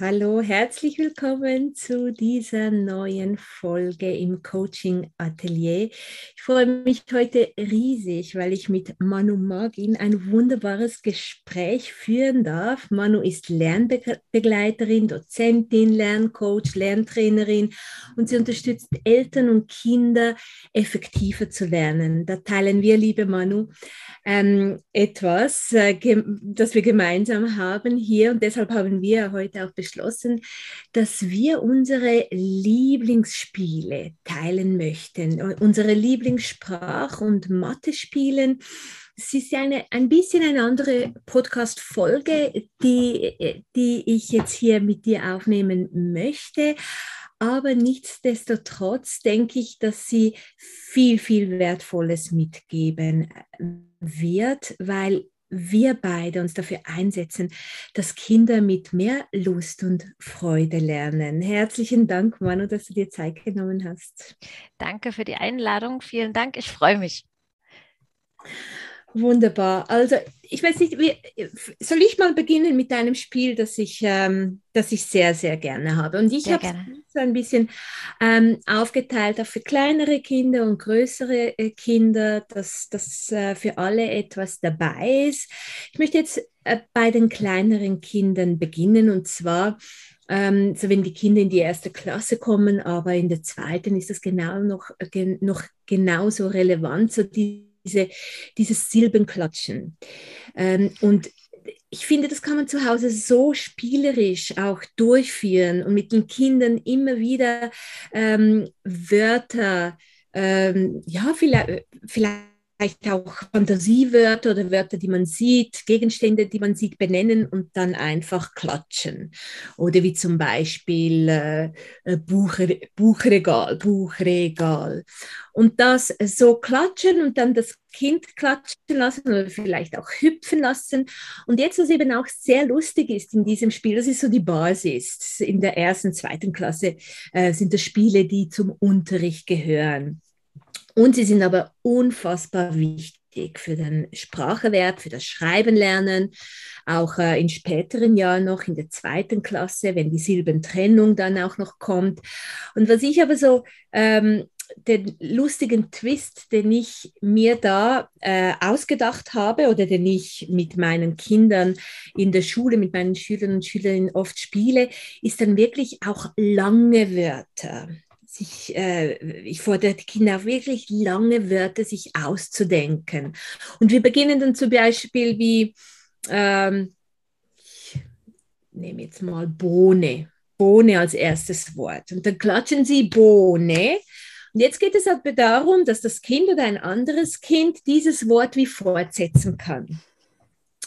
Hallo, herzlich willkommen zu dieser neuen Folge im Coaching Atelier. Ich freue mich heute riesig, weil ich mit Manu Magin ein wunderbares Gespräch führen darf. Manu ist Lernbegleiterin, Dozentin, Lerncoach, Lerntrainerin und sie unterstützt Eltern und Kinder effektiver zu lernen. Da teilen wir, liebe Manu, ähm, etwas, äh, das wir gemeinsam haben hier und deshalb haben wir heute auch beschlossen, dass wir unsere Lieblingsspiele teilen möchten, unsere Lieblingssprach- und Mathe-Spielen. Es ist eine, ein bisschen eine andere Podcast-Folge, die, die ich jetzt hier mit dir aufnehmen möchte. Aber nichtsdestotrotz denke ich, dass sie viel, viel Wertvolles mitgeben wird, weil wir beide uns dafür einsetzen, dass Kinder mit mehr Lust und Freude lernen. Herzlichen Dank, Manu, dass du dir Zeit genommen hast. Danke für die Einladung. Vielen Dank. Ich freue mich. Wunderbar. Also ich weiß nicht, wie, soll ich mal beginnen mit einem Spiel, das ich, ähm, das ich sehr, sehr gerne habe. Und ich habe es so ein bisschen ähm, aufgeteilt auch für kleinere Kinder und größere äh, Kinder, dass das äh, für alle etwas dabei ist. Ich möchte jetzt äh, bei den kleineren Kindern beginnen und zwar ähm, so wenn die Kinder in die erste Klasse kommen, aber in der zweiten ist das genau noch, äh, noch genauso relevant, so die diese, dieses Silbenklatschen. Ähm, und ich finde, das kann man zu Hause so spielerisch auch durchführen und mit den Kindern immer wieder ähm, Wörter, ähm, ja, vielleicht, vielleicht vielleicht auch Fantasiewörter oder Wörter, die man sieht, Gegenstände, die man sieht, benennen und dann einfach klatschen. Oder wie zum Beispiel äh, äh Buchre Buchregal, Buchregal. Und das so klatschen und dann das Kind klatschen lassen oder vielleicht auch hüpfen lassen. Und jetzt, was eben auch sehr lustig ist in diesem Spiel, das ist so die Basis. In der ersten, zweiten Klasse äh, sind das Spiele, die zum Unterricht gehören. Und sie sind aber unfassbar wichtig für den Spracherwerb, für das Schreiben lernen, auch äh, in späteren Jahren noch in der zweiten Klasse, wenn die Silbentrennung dann auch noch kommt. Und was ich aber so ähm, den lustigen Twist, den ich mir da äh, ausgedacht habe oder den ich mit meinen Kindern in der Schule, mit meinen Schülern und Schülerinnen oft spiele, ist dann wirklich auch lange Wörter sich, äh, ich fordere die Kinder auch wirklich lange Wörter sich auszudenken. Und wir beginnen dann zum Beispiel wie, ähm, ich nehme jetzt mal Bohne, Bohne als erstes Wort. Und dann klatschen sie Bohne. Und jetzt geht es aber darum, dass das Kind oder ein anderes Kind dieses Wort wie fortsetzen kann.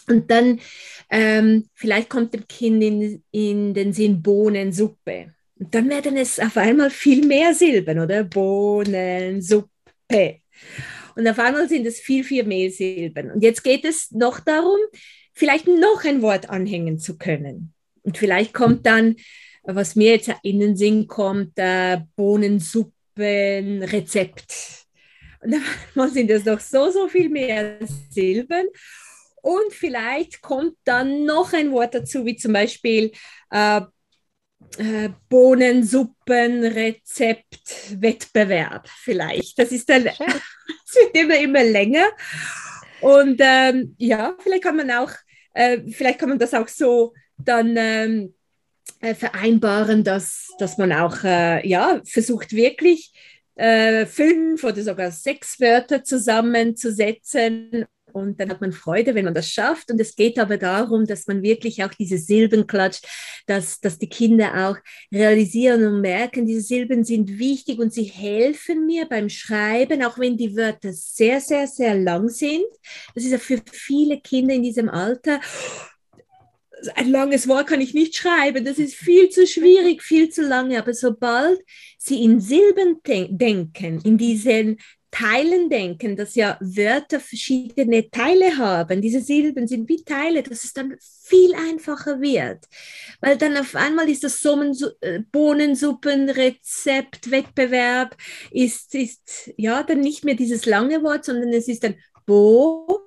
Und dann ähm, vielleicht kommt dem Kind in, in den Sinn Bohnensuppe. Und dann werden es auf einmal viel mehr Silben, oder? Bohnen, Suppe. Und auf einmal sind es viel, viel mehr Silben. Und jetzt geht es noch darum, vielleicht noch ein Wort anhängen zu können. Und vielleicht kommt dann, was mir jetzt in den Sinn kommt, äh, Bohnensuppenrezept. Und einmal sind es noch so, so viel mehr Silben. Und vielleicht kommt dann noch ein Wort dazu, wie zum Beispiel äh, äh, Bohnensuppenrezept-Wettbewerb vielleicht. Das ist dann, es wird immer, immer länger. Und ähm, ja, vielleicht kann man auch, äh, vielleicht kann man das auch so dann ähm, äh, vereinbaren, dass, dass man auch äh, ja, versucht wirklich äh, fünf oder sogar sechs Wörter zusammenzusetzen und dann hat man Freude, wenn man das schafft. Und es geht aber darum, dass man wirklich auch diese Silben klatscht, dass, dass die Kinder auch realisieren und merken, diese Silben sind wichtig und sie helfen mir beim Schreiben, auch wenn die Wörter sehr, sehr, sehr lang sind. Das ist ja für viele Kinder in diesem Alter ein langes Wort kann ich nicht schreiben, das ist viel zu schwierig, viel zu lange. Aber sobald Sie in Silben denken, in diesen Teilen denken, dass ja Wörter verschiedene Teile haben. Diese Silben sind wie Teile, dass es dann viel einfacher wird. Weil dann auf einmal ist das äh, Bohnensuppenrezept, Wettbewerb, ist, ist ja dann nicht mehr dieses lange Wort, sondern es ist dann Bo.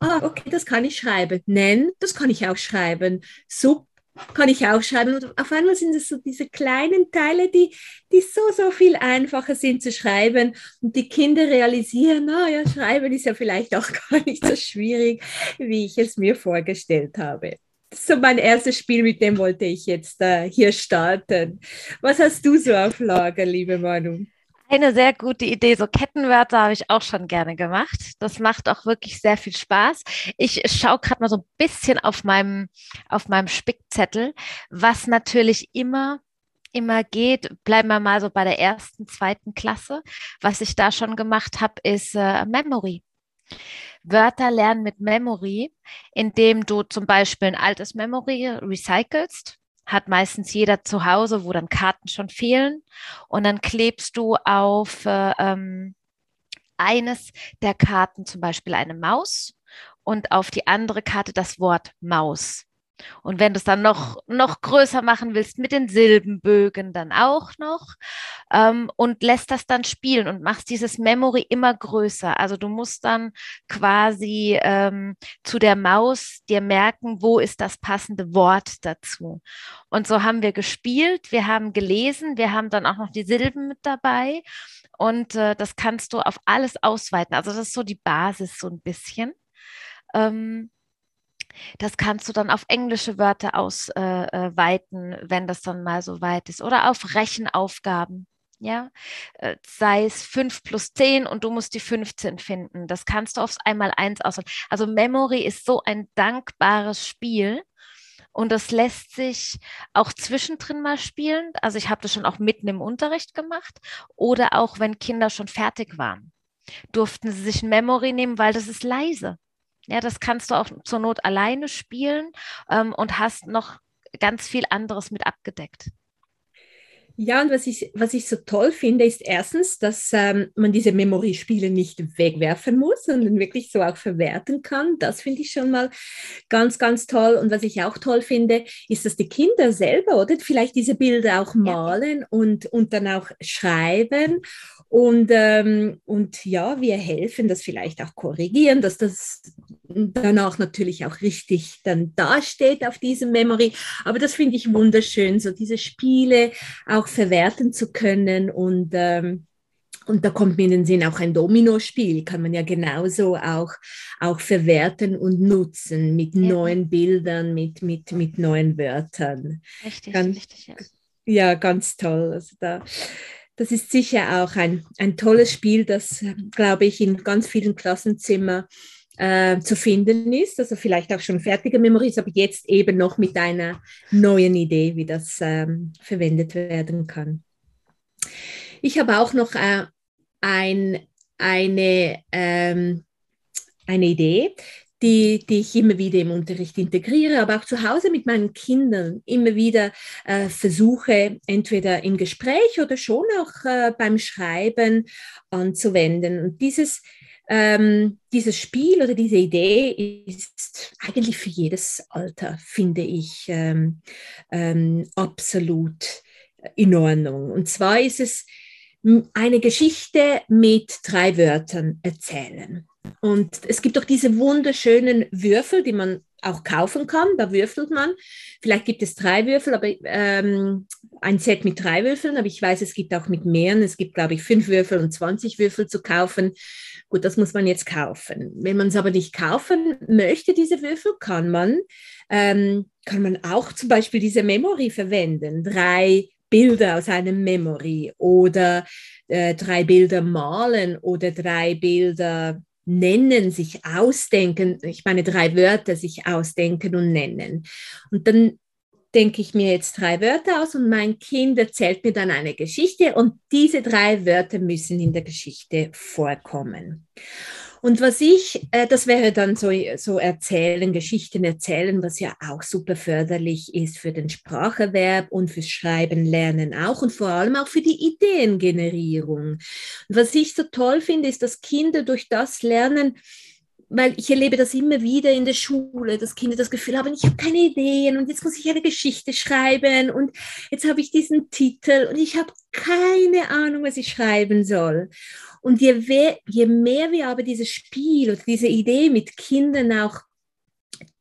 Ah, okay, das kann ich schreiben. Nen, das kann ich auch schreiben. Supp, kann ich auch schreiben. Und auf einmal sind es so diese kleinen Teile, die, die so, so viel einfacher sind zu schreiben. Und die Kinder realisieren, na ja, schreiben ist ja vielleicht auch gar nicht so schwierig, wie ich es mir vorgestellt habe. So mein erstes Spiel, mit dem wollte ich jetzt äh, hier starten. Was hast du so auf Lager, liebe Manu? Eine sehr gute Idee. So Kettenwörter habe ich auch schon gerne gemacht. Das macht auch wirklich sehr viel Spaß. Ich schaue gerade mal so ein bisschen auf meinem, auf meinem Spickzettel, was natürlich immer immer geht, bleiben wir mal so bei der ersten, zweiten Klasse. Was ich da schon gemacht habe, ist äh, Memory. Wörter lernen mit Memory, indem du zum Beispiel ein altes Memory recycelst hat meistens jeder zu Hause, wo dann Karten schon fehlen. Und dann klebst du auf äh, ähm, eines der Karten zum Beispiel eine Maus und auf die andere Karte das Wort Maus. Und wenn du es dann noch, noch größer machen willst, mit den Silbenbögen dann auch noch ähm, und lässt das dann spielen und machst dieses Memory immer größer. Also du musst dann quasi ähm, zu der Maus dir merken, wo ist das passende Wort dazu. Und so haben wir gespielt, wir haben gelesen, wir haben dann auch noch die Silben mit dabei und äh, das kannst du auf alles ausweiten. Also das ist so die Basis so ein bisschen. Ähm, das kannst du dann auf englische Wörter ausweiten, äh, äh wenn das dann mal so weit ist. Oder auf Rechenaufgaben. Ja, äh, sei es 5 plus 10 und du musst die 15 finden. Das kannst du aufs Einmal-Eins auswählen. Also Memory ist so ein dankbares Spiel. Und das lässt sich auch zwischendrin mal spielen. Also ich habe das schon auch mitten im Unterricht gemacht oder auch wenn Kinder schon fertig waren, durften sie sich ein Memory nehmen, weil das ist leise. Ja, das kannst du auch zur Not alleine spielen ähm, und hast noch ganz viel anderes mit abgedeckt. Ja, und was ich, was ich so toll finde, ist erstens, dass ähm, man diese Memory-Spiele nicht wegwerfen muss, sondern wirklich so auch verwerten kann. Das finde ich schon mal ganz, ganz toll. Und was ich auch toll finde, ist, dass die Kinder selber, oder vielleicht diese Bilder auch malen ja. und, und dann auch schreiben. Und, ähm, und ja, wir helfen das vielleicht auch korrigieren, dass das danach natürlich auch richtig dann dasteht auf diesem Memory. Aber das finde ich wunderschön, so diese Spiele auch verwerten zu können und ähm, und da kommt mir in den Sinn auch ein Dominospiel, kann man ja genauso auch, auch verwerten und nutzen mit ja. neuen Bildern, mit, mit, mit neuen Wörtern. Richtig, ganz, richtig, ja. Ja, ganz toll. Also da, das ist sicher auch ein, ein tolles Spiel, das, glaube ich, in ganz vielen Klassenzimmern äh, zu finden ist, also vielleicht auch schon fertige Memories, aber jetzt eben noch mit einer neuen Idee, wie das ähm, verwendet werden kann. Ich habe auch noch äh, ein, eine, ähm, eine Idee, die, die ich immer wieder im Unterricht integriere, aber auch zu Hause mit meinen Kindern immer wieder äh, versuche, entweder im Gespräch oder schon auch äh, beim Schreiben anzuwenden. Und dieses ähm, dieses Spiel oder diese Idee ist eigentlich für jedes Alter, finde ich, ähm, ähm, absolut in Ordnung. Und zwar ist es eine Geschichte mit drei Wörtern erzählen. Und es gibt auch diese wunderschönen Würfel, die man auch kaufen kann. Da würfelt man. Vielleicht gibt es drei Würfel, aber ähm, ein Set mit drei Würfeln. Aber ich weiß, es gibt auch mit mehreren. Es gibt, glaube ich, fünf Würfel und 20 Würfel zu kaufen. Gut, das muss man jetzt kaufen. Wenn man es aber nicht kaufen möchte, diese Würfel, kann man, ähm, kann man auch zum Beispiel diese Memory verwenden. Drei Bilder aus einem Memory oder äh, drei Bilder malen oder drei Bilder nennen, sich ausdenken, ich meine drei Wörter sich ausdenken und nennen. Und dann denke ich mir jetzt drei Wörter aus und mein Kind erzählt mir dann eine Geschichte und diese drei Wörter müssen in der Geschichte vorkommen. Und was ich, äh, das wäre dann so, so erzählen, Geschichten erzählen, was ja auch super förderlich ist für den Spracherwerb und fürs Schreiben lernen auch und vor allem auch für die Ideengenerierung. Und was ich so toll finde, ist, dass Kinder durch das lernen, weil ich erlebe das immer wieder in der Schule, dass Kinder das Gefühl haben, ich habe keine Ideen und jetzt muss ich eine Geschichte schreiben und jetzt habe ich diesen Titel und ich habe keine Ahnung, was ich schreiben soll. Und je, je mehr wir aber dieses Spiel oder diese Idee mit Kindern auch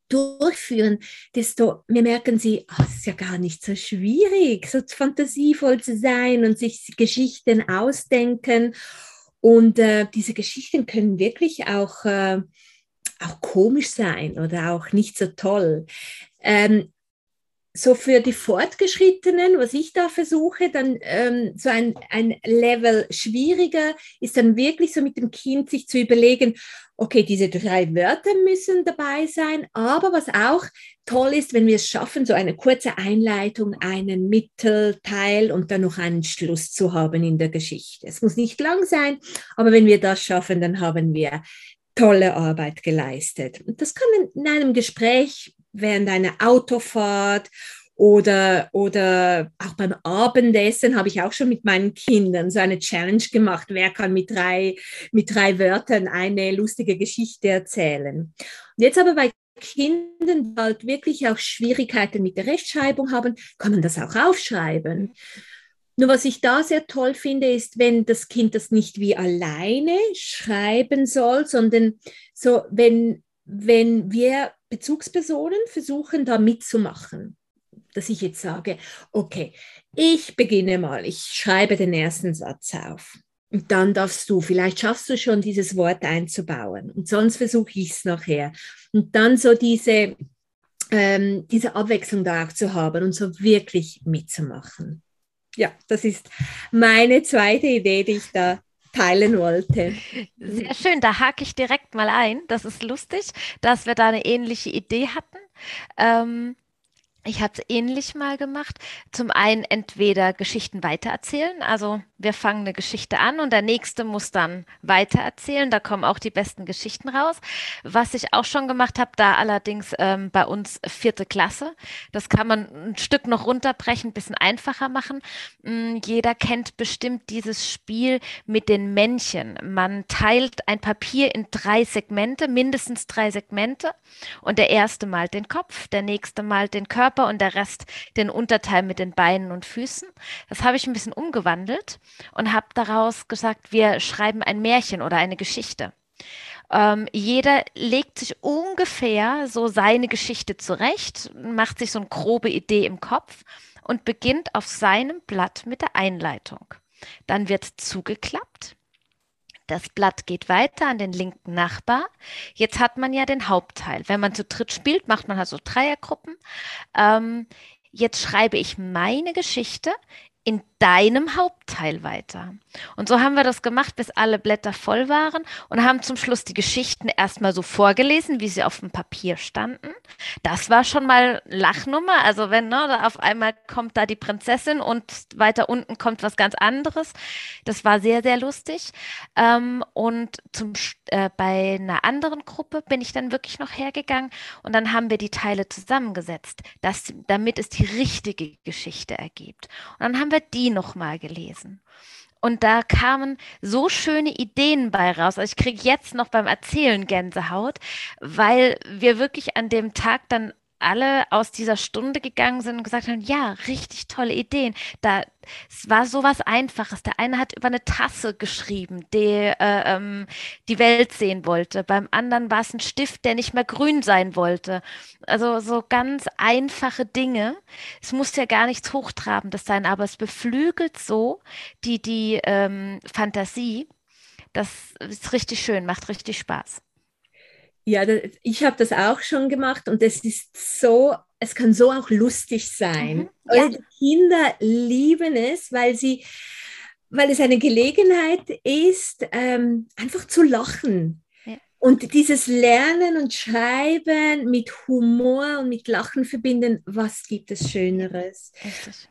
durchführen, desto mehr merken sie, oh, es ist ja gar nicht so schwierig, so fantasievoll zu sein und sich Geschichten ausdenken. Und äh, diese Geschichten können wirklich auch, äh, auch komisch sein oder auch nicht so toll. Ähm, so für die Fortgeschrittenen, was ich da versuche, dann ähm, so ein, ein Level schwieriger ist dann wirklich so mit dem Kind sich zu überlegen, okay, diese drei Wörter müssen dabei sein, aber was auch toll ist, wenn wir es schaffen, so eine kurze Einleitung, einen Mittelteil und dann noch einen Schluss zu haben in der Geschichte. Es muss nicht lang sein, aber wenn wir das schaffen, dann haben wir tolle Arbeit geleistet. Und das kann in einem Gespräch während einer Autofahrt oder, oder auch beim Abendessen habe ich auch schon mit meinen Kindern so eine Challenge gemacht. Wer kann mit drei, mit drei Wörtern eine lustige Geschichte erzählen? Und jetzt aber bei Kindern, die halt wirklich auch Schwierigkeiten mit der Rechtschreibung haben, kann man das auch aufschreiben. Nur was ich da sehr toll finde, ist, wenn das Kind das nicht wie alleine schreiben soll, sondern so, wenn, wenn wir Bezugspersonen versuchen, da mitzumachen. Dass ich jetzt sage, okay, ich beginne mal, ich schreibe den ersten Satz auf. Und dann darfst du, vielleicht schaffst du schon dieses Wort einzubauen. Und sonst versuche ich es nachher. Und dann so diese, ähm, diese Abwechslung da auch zu haben und so wirklich mitzumachen. Ja, das ist meine zweite Idee, die ich da teilen wollte. Sehr schön, da hake ich direkt mal ein. Das ist lustig, dass wir da eine ähnliche Idee hatten. Ähm, ich habe es ähnlich mal gemacht. Zum einen entweder Geschichten weitererzählen, also wir fangen eine Geschichte an und der nächste muss dann weitererzählen. Da kommen auch die besten Geschichten raus. Was ich auch schon gemacht habe, da allerdings ähm, bei uns vierte Klasse. Das kann man ein Stück noch runterbrechen, ein bisschen einfacher machen. Ähm, jeder kennt bestimmt dieses Spiel mit den Männchen. Man teilt ein Papier in drei Segmente, mindestens drei Segmente. Und der erste malt den Kopf, der nächste malt den Körper und der Rest den Unterteil mit den Beinen und Füßen. Das habe ich ein bisschen umgewandelt und habe daraus gesagt, wir schreiben ein Märchen oder eine Geschichte. Ähm, jeder legt sich ungefähr so seine Geschichte zurecht, macht sich so eine grobe Idee im Kopf und beginnt auf seinem Blatt mit der Einleitung. Dann wird zugeklappt. Das Blatt geht weiter an den linken Nachbar. Jetzt hat man ja den Hauptteil. Wenn man zu dritt spielt, macht man halt so Dreiergruppen. Ähm, jetzt schreibe ich meine Geschichte in deinem Hauptteil weiter. Und so haben wir das gemacht, bis alle Blätter voll waren und haben zum Schluss die Geschichten erstmal so vorgelesen, wie sie auf dem Papier standen. Das war schon mal Lachnummer. Also wenn ne, da auf einmal kommt da die Prinzessin und weiter unten kommt was ganz anderes. Das war sehr, sehr lustig. Ähm, und zum, äh, bei einer anderen Gruppe bin ich dann wirklich noch hergegangen und dann haben wir die Teile zusammengesetzt, dass, damit es die richtige Geschichte ergibt. Und dann haben wir die nochmal gelesen. Und da kamen so schöne Ideen bei raus. Also ich kriege jetzt noch beim Erzählen Gänsehaut, weil wir wirklich an dem Tag dann alle aus dieser Stunde gegangen sind und gesagt haben, ja, richtig tolle Ideen. Da, es war so was Einfaches. Der eine hat über eine Tasse geschrieben, die äh, ähm, die Welt sehen wollte. Beim anderen war es ein Stift, der nicht mehr grün sein wollte. Also so ganz einfache Dinge. Es muss ja gar nichts Hochtrabendes sein, aber es beflügelt so die, die ähm, Fantasie. Das ist richtig schön, macht richtig Spaß. Ja, ich habe das auch schon gemacht und es ist so, es kann so auch lustig sein. Mhm, ja. Kinder lieben es, weil sie, weil es eine Gelegenheit ist, ähm, einfach zu lachen. Ja. Und dieses Lernen und Schreiben mit Humor und mit Lachen verbinden, was gibt es Schöneres?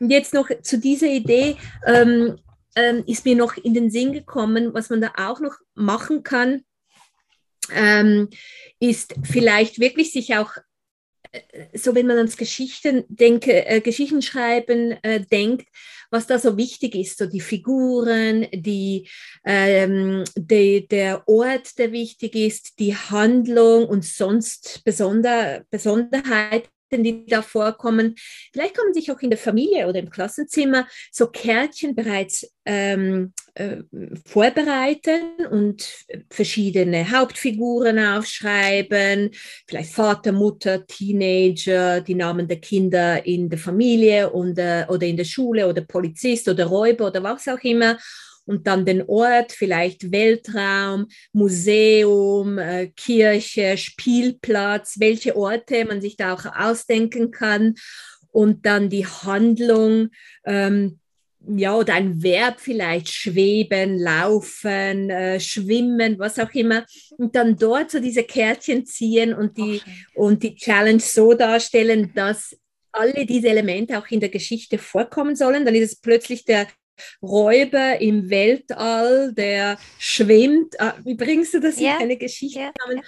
Und jetzt noch zu dieser Idee ähm, ähm, ist mir noch in den Sinn gekommen, was man da auch noch machen kann ähm, ist vielleicht wirklich sich auch äh, so wenn man ans Geschichten denke, äh, Geschichten schreiben äh, denkt, was da so wichtig ist, so die Figuren, die, ähm, die, der Ort, der wichtig ist, die Handlung und sonst Besonder, Besonderheiten, die da vorkommen. Vielleicht man sich auch in der Familie oder im Klassenzimmer so Kärtchen bereits ähm, äh, vorbereiten und verschiedene Hauptfiguren aufschreiben, vielleicht Vater, Mutter, Teenager, die Namen der Kinder in der Familie und, äh, oder in der Schule oder Polizist oder Räuber oder was auch immer und dann den Ort, vielleicht Weltraum, Museum, äh, Kirche, Spielplatz, welche Orte man sich da auch ausdenken kann und dann die Handlung, ähm, ja, oder ein Verb vielleicht, schweben, laufen, äh, schwimmen, was auch immer. Und dann dort so diese Kärtchen ziehen und die, okay. und die Challenge so darstellen, dass alle diese Elemente auch in der Geschichte vorkommen sollen. Dann ist es plötzlich der Räuber im Weltall, der schwimmt. Ah, wie bringst du das in eine Geschichte yeah. zusammen?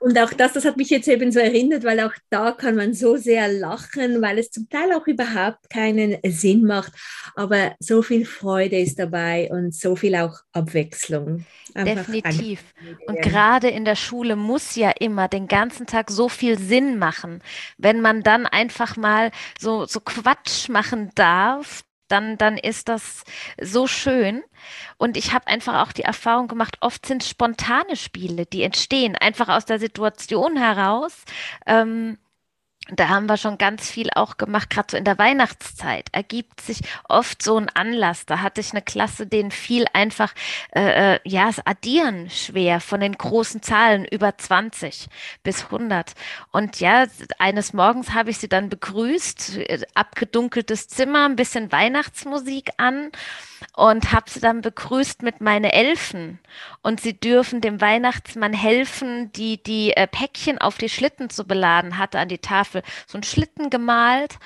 Und auch das, das hat mich jetzt eben so erinnert, weil auch da kann man so sehr lachen, weil es zum Teil auch überhaupt keinen Sinn macht. Aber so viel Freude ist dabei und so viel auch Abwechslung. Einfach Definitiv. Und gerade in der Schule muss ja immer den ganzen Tag so viel Sinn machen. Wenn man dann einfach mal so, so Quatsch machen darf, dann, dann ist das so schön. Und ich habe einfach auch die Erfahrung gemacht, oft sind spontane Spiele, die entstehen, einfach aus der Situation heraus. Ähm, da haben wir schon ganz viel auch gemacht, gerade so in der Weihnachtszeit ergibt sich oft so ein Anlass. Da hatte ich eine Klasse, denen viel einfach, äh, äh ja, das Addieren schwer von den großen Zahlen über 20 bis 100. Und ja, eines Morgens habe ich sie dann begrüßt, äh, abgedunkeltes Zimmer, ein bisschen Weihnachtsmusik an und habe sie dann begrüßt mit meine Elfen und sie dürfen dem Weihnachtsmann helfen, die die äh, Päckchen auf die Schlitten zu beladen hatte an die Tafel so einen Schlitten gemalt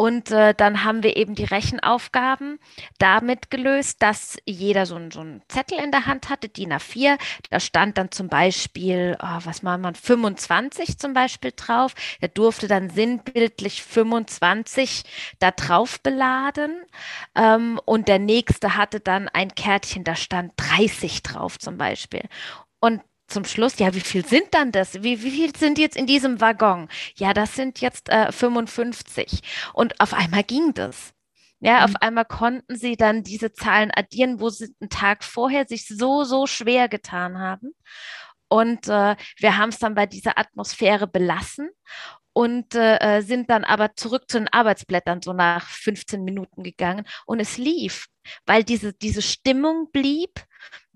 und äh, dann haben wir eben die Rechenaufgaben damit gelöst, dass jeder so, so einen Zettel in der Hand hatte, DIN A4. Da stand dann zum Beispiel, oh, was macht man, 25 zum Beispiel drauf. Der durfte dann sinnbildlich 25 da drauf beladen. Ähm, und der nächste hatte dann ein Kärtchen, da stand 30 drauf zum Beispiel. Und zum Schluss, ja, wie viel sind dann das? Wie, wie viel sind jetzt in diesem Waggon? Ja, das sind jetzt äh, 55. Und auf einmal ging das. Ja, mhm. auf einmal konnten sie dann diese Zahlen addieren, wo sie einen Tag vorher sich so, so schwer getan haben. Und äh, wir haben es dann bei dieser Atmosphäre belassen und äh, sind dann aber zurück zu den Arbeitsblättern so nach 15 Minuten gegangen und es lief, weil diese, diese Stimmung blieb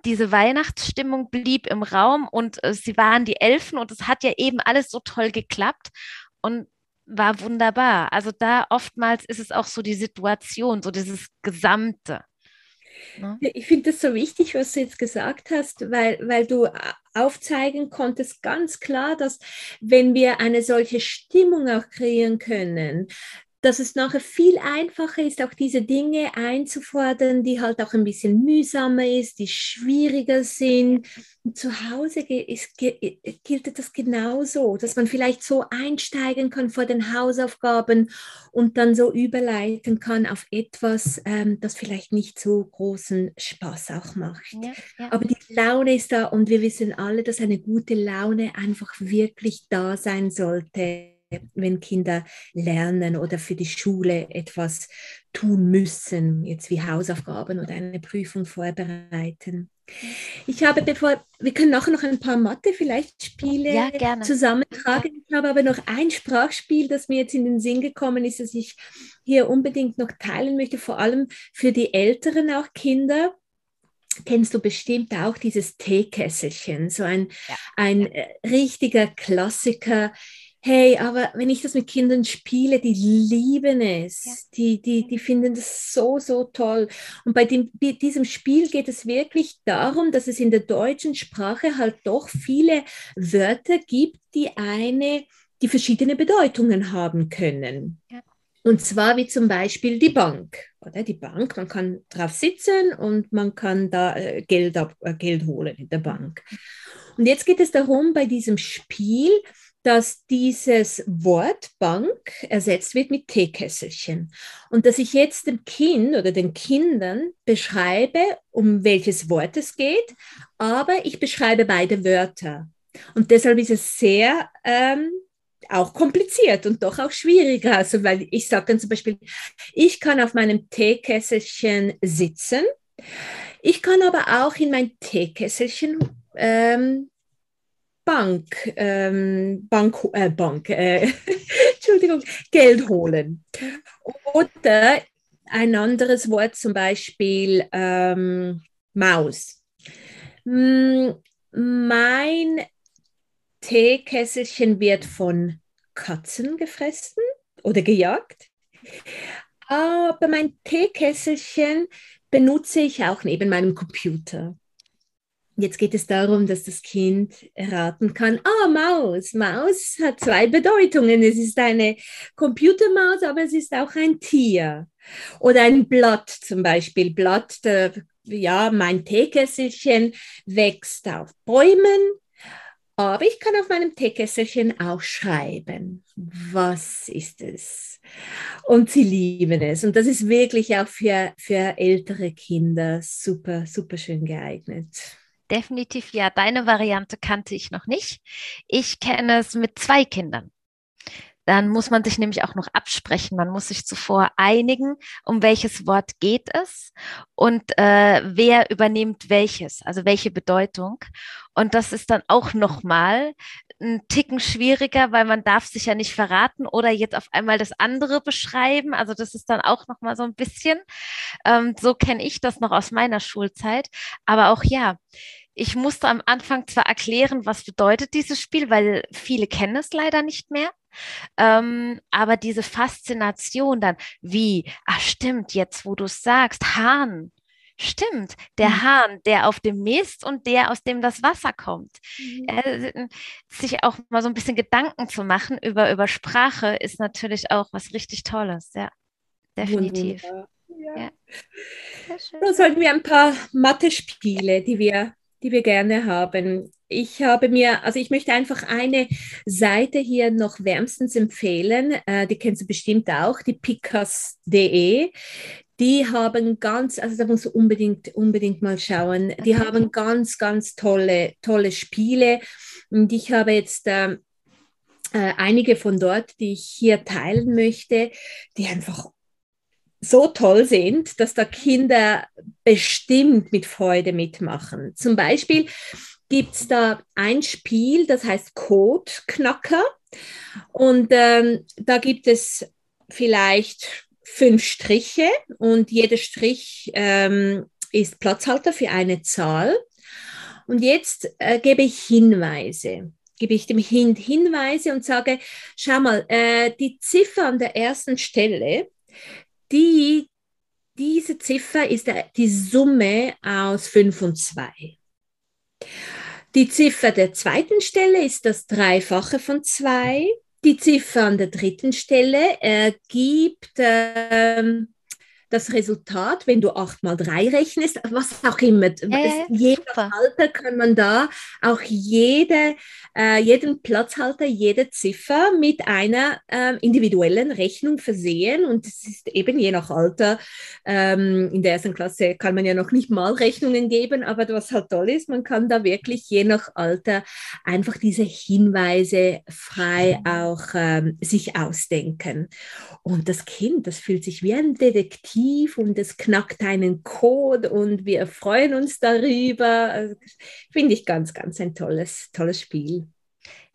diese Weihnachtsstimmung blieb im Raum und äh, sie waren die Elfen und es hat ja eben alles so toll geklappt und war wunderbar. Also da oftmals ist es auch so die Situation, so dieses Gesamte. Ne? Ich finde das so wichtig, was du jetzt gesagt hast, weil, weil du aufzeigen konntest ganz klar, dass wenn wir eine solche Stimmung auch kreieren können, dass es nachher viel einfacher ist, auch diese Dinge einzufordern, die halt auch ein bisschen mühsamer ist, die schwieriger sind. Und zu Hause ist, gilt das genauso, dass man vielleicht so einsteigen kann vor den Hausaufgaben und dann so überleiten kann auf etwas, ähm, das vielleicht nicht so großen Spaß auch macht. Ja, ja. Aber die Laune ist da und wir wissen alle, dass eine gute Laune einfach wirklich da sein sollte wenn Kinder lernen oder für die Schule etwas tun müssen, jetzt wie Hausaufgaben oder eine Prüfung vorbereiten. Ich habe, bevor, wir können nachher noch ein paar Mathe vielleicht Spiele ja, zusammentragen. Ich habe aber noch ein Sprachspiel, das mir jetzt in den Sinn gekommen ist, das ich hier unbedingt noch teilen möchte, vor allem für die älteren auch Kinder kennst du bestimmt auch dieses Teekesselchen, so ein, ja. ein äh, richtiger Klassiker Hey, aber wenn ich das mit Kindern spiele, die lieben es. Ja. Die, die, die finden das so, so toll. Und bei dem, diesem Spiel geht es wirklich darum, dass es in der deutschen Sprache halt doch viele Wörter gibt, die eine, die verschiedene Bedeutungen haben können. Ja. Und zwar wie zum Beispiel die Bank. Oder die Bank, man kann drauf sitzen und man kann da äh, Geld, ab, äh, Geld holen in der Bank. Und jetzt geht es darum, bei diesem Spiel, dass dieses Wort Bank ersetzt wird mit Teekesselchen und dass ich jetzt dem Kind oder den Kindern beschreibe, um welches Wort es geht, aber ich beschreibe beide Wörter. Und deshalb ist es sehr ähm, auch kompliziert und doch auch schwieriger. Also, weil ich sage dann zum Beispiel, ich kann auf meinem Teekesselchen sitzen. Ich kann aber auch in mein Teekesselchen ähm, Bank, ähm, Bank, äh, Bank, äh, Entschuldigung, Geld holen. Oder ein anderes Wort, zum Beispiel ähm, Maus. Hm, mein Teekesselchen wird von Katzen gefressen oder gejagt. Aber mein Teekesselchen benutze ich auch neben meinem Computer. Jetzt geht es darum, dass das Kind erraten kann, ah, Maus. Maus hat zwei Bedeutungen. Es ist eine Computermaus, aber es ist auch ein Tier. Oder ein Blatt zum Beispiel. Blatt, ja, mein Teekesselchen wächst auf Bäumen, aber ich kann auf meinem Teekesselchen auch schreiben. Was ist es? Und sie lieben es. Und das ist wirklich auch für, für ältere Kinder super, super schön geeignet. Definitiv ja. Deine Variante kannte ich noch nicht. Ich kenne es mit zwei Kindern. Dann muss man sich nämlich auch noch absprechen. Man muss sich zuvor einigen, um welches Wort geht es und äh, wer übernimmt welches, also welche Bedeutung. Und das ist dann auch nochmal ein Ticken schwieriger, weil man darf sich ja nicht verraten oder jetzt auf einmal das andere beschreiben. Also das ist dann auch nochmal so ein bisschen. Ähm, so kenne ich das noch aus meiner Schulzeit. Aber auch ja, ich musste am Anfang zwar erklären, was bedeutet dieses Spiel, weil viele kennen es leider nicht mehr. Ähm, aber diese Faszination dann, wie, ach stimmt, jetzt wo du es sagst, Hahn, stimmt, der mhm. Hahn, der auf dem Mist und der, aus dem das Wasser kommt. Mhm. Äh, sich auch mal so ein bisschen Gedanken zu machen über, über Sprache ist natürlich auch was richtig Tolles, ja, definitiv. Ja. Ja. Dann sollten wir ein paar Mathe-Spiele, die wir die wir gerne haben. Ich habe mir, also ich möchte einfach eine Seite hier noch wärmstens empfehlen. Äh, die kennst du bestimmt auch, die pikas.de. Die haben ganz, also da musst du unbedingt, unbedingt mal schauen. Die okay. haben ganz, ganz tolle, tolle Spiele. Und ich habe jetzt äh, äh, einige von dort, die ich hier teilen möchte, die einfach so toll sind, dass da Kinder bestimmt mit Freude mitmachen. Zum Beispiel gibt es da ein Spiel, das heißt Codeknacker. Und ähm, da gibt es vielleicht fünf Striche und jeder Strich ähm, ist Platzhalter für eine Zahl. Und jetzt äh, gebe ich Hinweise gebe ich dem Kind Hinweise und sage, schau mal, äh, die Ziffer an der ersten Stelle, die, diese Ziffer ist die Summe aus 5 und 2. Die Ziffer der zweiten Stelle ist das Dreifache von 2. Die Ziffer an der dritten Stelle ergibt ähm, das Resultat, wenn du 8 mal 3 rechnest, was auch immer. Äh, je nach Alter kann man da auch jede, äh, jeden Platzhalter, jede Ziffer mit einer äh, individuellen Rechnung versehen. Und es ist eben je nach Alter, ähm, in der ersten Klasse kann man ja noch nicht mal Rechnungen geben, aber was halt toll ist, man kann da wirklich je nach Alter einfach diese Hinweise frei auch ähm, sich ausdenken. Und das Kind, das fühlt sich wie ein Detektiv kreativ und es knackt einen Code und wir freuen uns darüber. Also, Finde ich ganz, ganz ein tolles, tolles Spiel.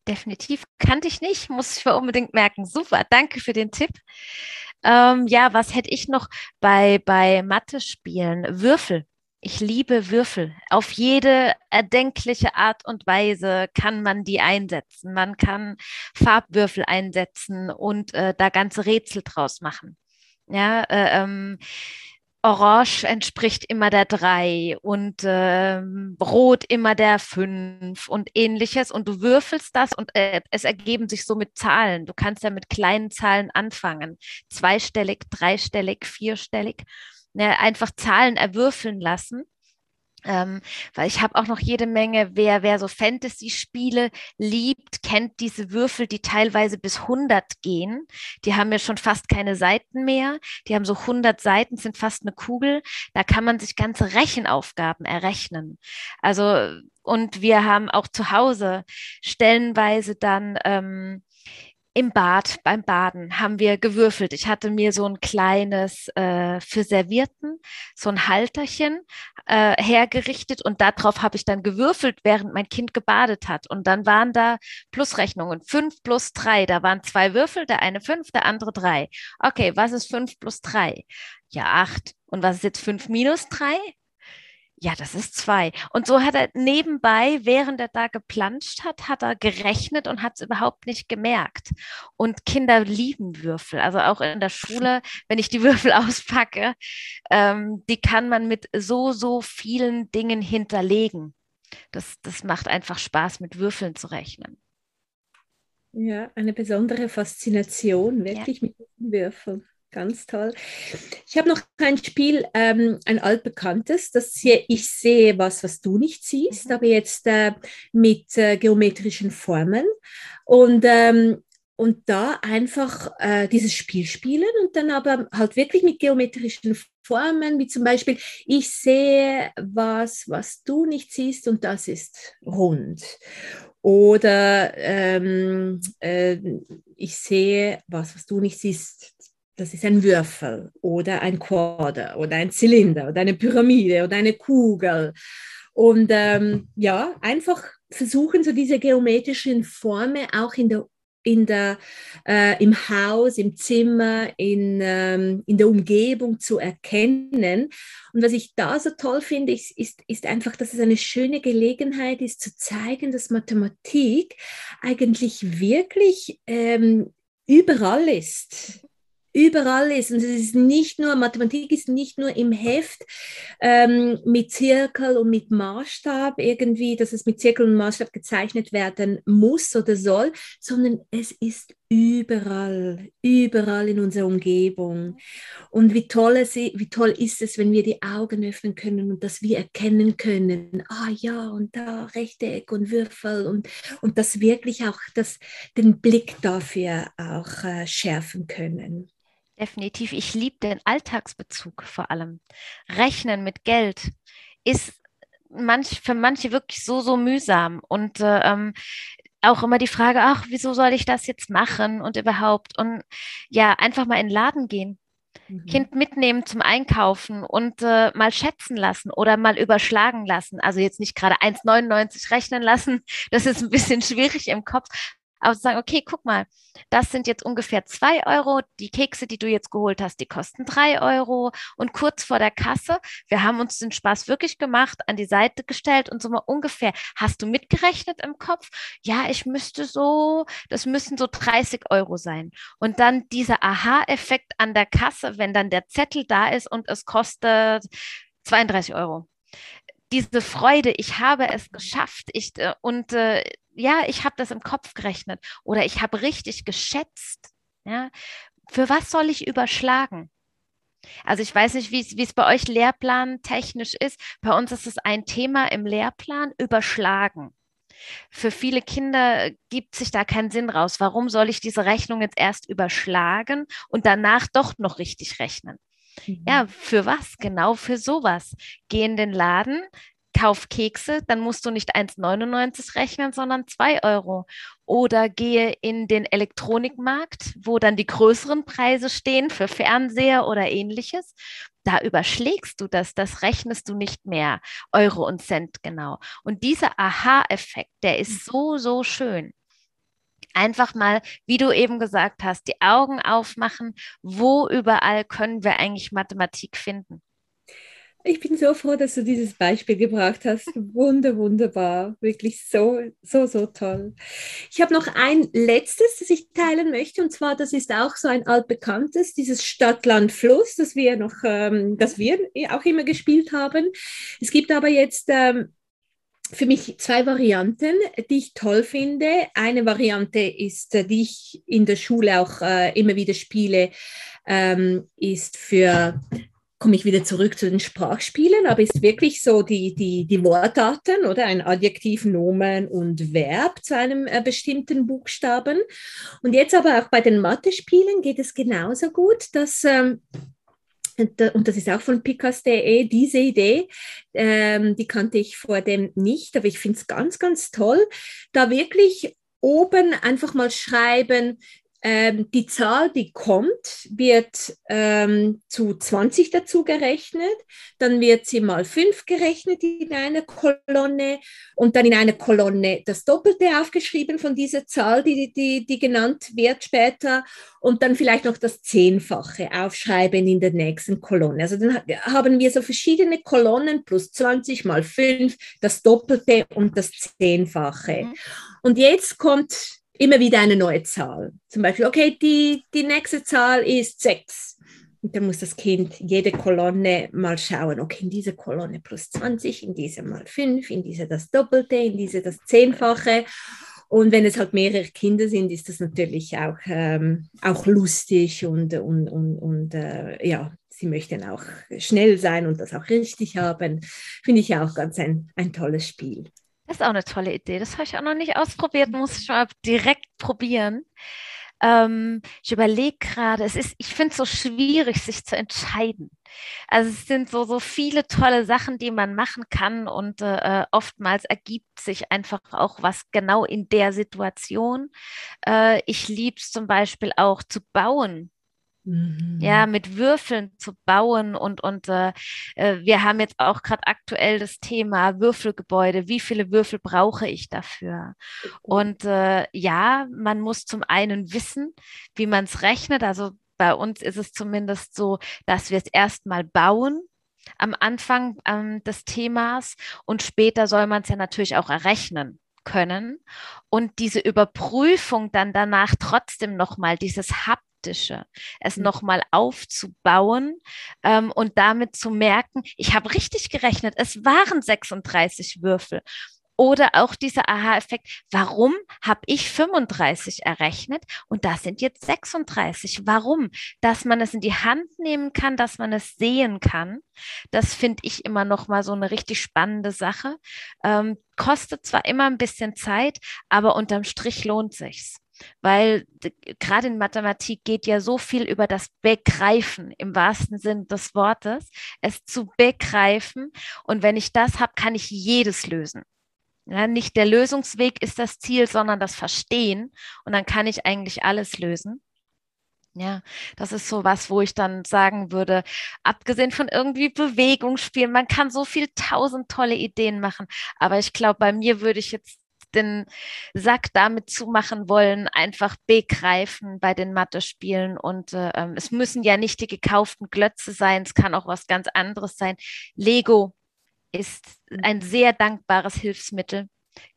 Definitiv kannte ich nicht, muss ich mir unbedingt merken. Super, danke für den Tipp. Ähm, ja, was hätte ich noch bei, bei Mathe-Spielen? Würfel. Ich liebe Würfel. Auf jede erdenkliche Art und Weise kann man die einsetzen. Man kann Farbwürfel einsetzen und äh, da ganze Rätsel draus machen. Ja, äh, ähm, Orange entspricht immer der drei und äh, Rot immer der fünf und ähnliches. Und du würfelst das und äh, es ergeben sich so mit Zahlen. Du kannst ja mit kleinen Zahlen anfangen. Zweistellig, dreistellig, vierstellig. Ja, einfach Zahlen erwürfeln lassen ähm, weil ich habe auch noch jede Menge, wer, wer so Fantasy-Spiele liebt, kennt diese Würfel, die teilweise bis 100 gehen. Die haben ja schon fast keine Seiten mehr. Die haben so 100 Seiten, sind fast eine Kugel. Da kann man sich ganze Rechenaufgaben errechnen. Also, und wir haben auch zu Hause stellenweise dann ähm, im Bad, beim Baden haben wir gewürfelt. Ich hatte mir so ein kleines äh, für Servierten, so ein Halterchen äh, hergerichtet und darauf habe ich dann gewürfelt, während mein Kind gebadet hat. Und dann waren da Plusrechnungen. Fünf plus drei. Da waren zwei Würfel, der eine fünf, der andere drei. Okay, was ist fünf plus drei? Ja, acht. Und was ist jetzt fünf minus drei? Ja, das ist zwei. Und so hat er nebenbei, während er da geplanscht hat, hat er gerechnet und hat es überhaupt nicht gemerkt. Und Kinder lieben Würfel. Also auch in der Schule, wenn ich die Würfel auspacke, ähm, die kann man mit so, so vielen Dingen hinterlegen. Das, das macht einfach Spaß, mit Würfeln zu rechnen. Ja, eine besondere Faszination, wirklich ja. mit Würfeln. Ganz toll. Ich habe noch ein Spiel, ähm, ein altbekanntes, das hier, ich sehe was, was du nicht siehst, mhm. aber jetzt äh, mit äh, geometrischen Formen. Und, ähm, und da einfach äh, dieses Spiel spielen und dann aber halt wirklich mit geometrischen Formen, wie zum Beispiel, ich sehe was, was du nicht siehst und das ist rund. Oder ähm, äh, ich sehe was, was du nicht siehst, das ist ein Würfel oder ein Quader oder ein Zylinder oder eine Pyramide oder eine Kugel. Und ähm, ja, einfach versuchen, so diese geometrischen Formen auch in der in der, äh, im Haus, im Zimmer, in, ähm, in der Umgebung zu erkennen. Und was ich da so toll finde, ist, ist, ist einfach, dass es eine schöne Gelegenheit ist, zu zeigen, dass Mathematik eigentlich wirklich ähm, überall ist überall ist. Und es ist nicht nur, Mathematik ist nicht nur im Heft ähm, mit Zirkel und mit Maßstab irgendwie, dass es mit Zirkel und Maßstab gezeichnet werden muss oder soll, sondern es ist überall, überall in unserer Umgebung. Und wie toll, es, wie toll ist es, wenn wir die Augen öffnen können und dass wir erkennen können, ah ja, und da Rechteck und Würfel und, und das wirklich auch das, den Blick dafür auch äh, schärfen können. Definitiv. Ich liebe den Alltagsbezug vor allem. Rechnen mit Geld ist manch, für manche wirklich so, so mühsam. Und äh, ähm, auch immer die Frage, ach, wieso soll ich das jetzt machen und überhaupt? Und ja, einfach mal in den Laden gehen. Mhm. Kind mitnehmen zum Einkaufen und äh, mal schätzen lassen oder mal überschlagen lassen. Also jetzt nicht gerade 1,99 rechnen lassen, das ist ein bisschen schwierig im Kopf, aber zu sagen, okay, guck mal, das sind jetzt ungefähr zwei Euro. Die Kekse, die du jetzt geholt hast, die kosten drei Euro. Und kurz vor der Kasse, wir haben uns den Spaß wirklich gemacht, an die Seite gestellt und so mal ungefähr, hast du mitgerechnet im Kopf? Ja, ich müsste so, das müssen so 30 Euro sein. Und dann dieser Aha-Effekt an der Kasse, wenn dann der Zettel da ist und es kostet 32 Euro diese Freude, ich habe es geschafft, ich äh, und äh, ja, ich habe das im Kopf gerechnet oder ich habe richtig geschätzt. Ja, für was soll ich überschlagen? Also ich weiß nicht, wie es bei euch Lehrplan technisch ist. Bei uns ist es ein Thema im Lehrplan, überschlagen. Für viele Kinder gibt sich da keinen Sinn raus. Warum soll ich diese Rechnung jetzt erst überschlagen und danach doch noch richtig rechnen? Mhm. Ja, für was? Genau für sowas. Geh in den Laden, kauf Kekse, dann musst du nicht 1,99 rechnen, sondern 2 Euro. Oder gehe in den Elektronikmarkt, wo dann die größeren Preise stehen für Fernseher oder ähnliches. Da überschlägst du das, das rechnest du nicht mehr, Euro und Cent genau. Und dieser Aha-Effekt, der ist so, so schön einfach mal, wie du eben gesagt hast, die Augen aufmachen, wo überall können wir eigentlich Mathematik finden. Ich bin so froh, dass du dieses Beispiel gebracht hast. Wunder, wunderbar. Wirklich so, so, so toll. Ich habe noch ein letztes, das ich teilen möchte. Und zwar, das ist auch so ein altbekanntes, dieses Stadt-Land-Fluss, das wir noch, ähm, das wir auch immer gespielt haben. Es gibt aber jetzt ähm, für mich zwei Varianten, die ich toll finde. Eine Variante ist, äh, die ich in der Schule auch äh, immer wieder spiele, ähm, ist für komme ich wieder zurück zu den Sprachspielen, aber ist wirklich so die, die, die Wortarten oder ein Adjektiv, Nomen und Verb zu einem äh, bestimmten Buchstaben. Und jetzt aber auch bei den Mathe-Spielen geht es genauso gut, dass ähm, und das ist auch von Picas.de, diese Idee, ähm, die kannte ich vor dem nicht, aber ich finde es ganz, ganz toll, da wirklich oben einfach mal schreiben, ähm, die Zahl, die kommt, wird ähm, zu 20 dazu gerechnet, dann wird sie mal 5 gerechnet in einer Kolonne und dann in einer Kolonne das Doppelte aufgeschrieben von dieser Zahl, die, die, die genannt wird später und dann vielleicht noch das Zehnfache aufschreiben in der nächsten Kolonne. Also dann haben wir so verschiedene Kolonnen plus 20 mal 5, das Doppelte und das Zehnfache. Mhm. Und jetzt kommt immer wieder eine neue Zahl. Zum Beispiel, okay, die, die nächste Zahl ist 6. Und dann muss das Kind jede Kolonne mal schauen, okay, in dieser Kolonne plus 20, in dieser mal 5, in dieser das Doppelte, in dieser das Zehnfache. Und wenn es halt mehrere Kinder sind, ist das natürlich auch, ähm, auch lustig und, und, und, und äh, ja, sie möchten auch schnell sein und das auch richtig haben. Finde ich auch ganz ein, ein tolles Spiel. Das ist auch eine tolle Idee. Das habe ich auch noch nicht ausprobiert, muss ich mal direkt probieren. Ähm, ich überlege gerade, es ist, ich finde es so schwierig, sich zu entscheiden. Also es sind so, so viele tolle Sachen, die man machen kann und äh, oftmals ergibt sich einfach auch was genau in der Situation. Äh, ich liebe es zum Beispiel auch zu bauen. Mhm. Ja, mit Würfeln zu bauen und, und äh, äh wir haben jetzt auch gerade aktuell das Thema Würfelgebäude. Wie viele Würfel brauche ich dafür? Und äh, ja, man muss zum einen wissen, wie man es rechnet. Also bei uns ist es zumindest so, dass wir es erstmal bauen am Anfang ähm, des Themas und später soll man es ja natürlich auch errechnen können und diese Überprüfung dann danach trotzdem nochmal dieses Hub Praktische, es mhm. nochmal aufzubauen ähm, und damit zu merken, ich habe richtig gerechnet, es waren 36 Würfel. Oder auch dieser Aha-Effekt, warum habe ich 35 errechnet und das sind jetzt 36? Warum? Dass man es in die Hand nehmen kann, dass man es sehen kann, das finde ich immer noch mal so eine richtig spannende Sache. Ähm, kostet zwar immer ein bisschen Zeit, aber unterm Strich lohnt sich's weil gerade in Mathematik geht ja so viel über das Begreifen im wahrsten Sinn des Wortes, es zu begreifen. Und wenn ich das habe, kann ich jedes lösen. Ja, nicht der Lösungsweg ist das Ziel, sondern das Verstehen. Und dann kann ich eigentlich alles lösen. Ja, das ist so was, wo ich dann sagen würde, abgesehen von irgendwie Bewegung spielen, man kann so viel tausend tolle Ideen machen. Aber ich glaube, bei mir würde ich jetzt den Sack damit zumachen wollen, einfach begreifen bei den Mathe-Spielen. Und äh, ähm, es müssen ja nicht die gekauften Glötze sein, es kann auch was ganz anderes sein. Lego ist ein sehr dankbares Hilfsmittel,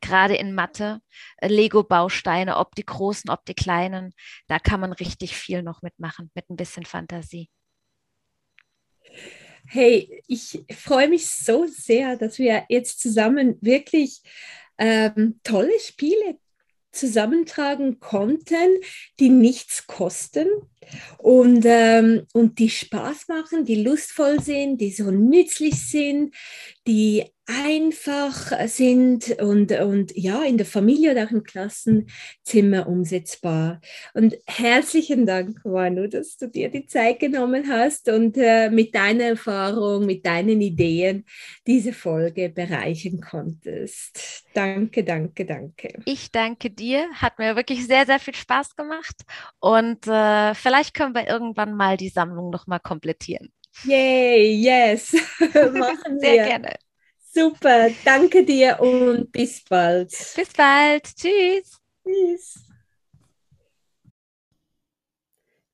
gerade in Mathe. Äh, Lego-Bausteine, ob die großen, ob die kleinen, da kann man richtig viel noch mitmachen, mit ein bisschen Fantasie. Hey, ich freue mich so sehr, dass wir jetzt zusammen wirklich ähm, tolle Spiele zusammentragen konnten, die nichts kosten und, ähm, und die Spaß machen, die lustvoll sind, die so nützlich sind, die einfach sind und, und ja, in der Familie oder auch im Klassenzimmer umsetzbar. Und herzlichen Dank, Manu, dass du dir die Zeit genommen hast und äh, mit deiner Erfahrung, mit deinen Ideen diese Folge bereichern konntest. Danke, danke, danke. Ich danke dir. Hat mir wirklich sehr, sehr viel Spaß gemacht. Und äh, vielleicht können wir irgendwann mal die Sammlung nochmal komplettieren. Yay, yes. Machen wir. Sehr gerne. Super, danke dir und bis bald. Bis bald. Tschüss. Tschüss.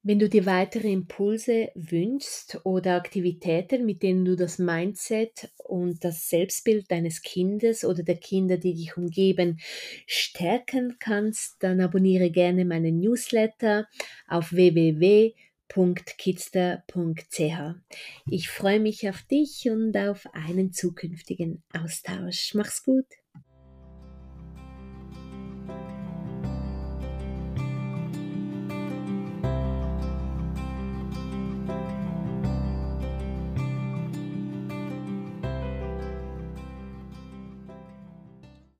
Wenn du dir weitere Impulse wünschst oder Aktivitäten, mit denen du das Mindset und das Selbstbild deines Kindes oder der Kinder, die dich umgeben, stärken kannst, dann abonniere gerne meinen Newsletter auf www www.kidster.ch. Ich freue mich auf dich und auf einen zukünftigen Austausch. Mach's gut.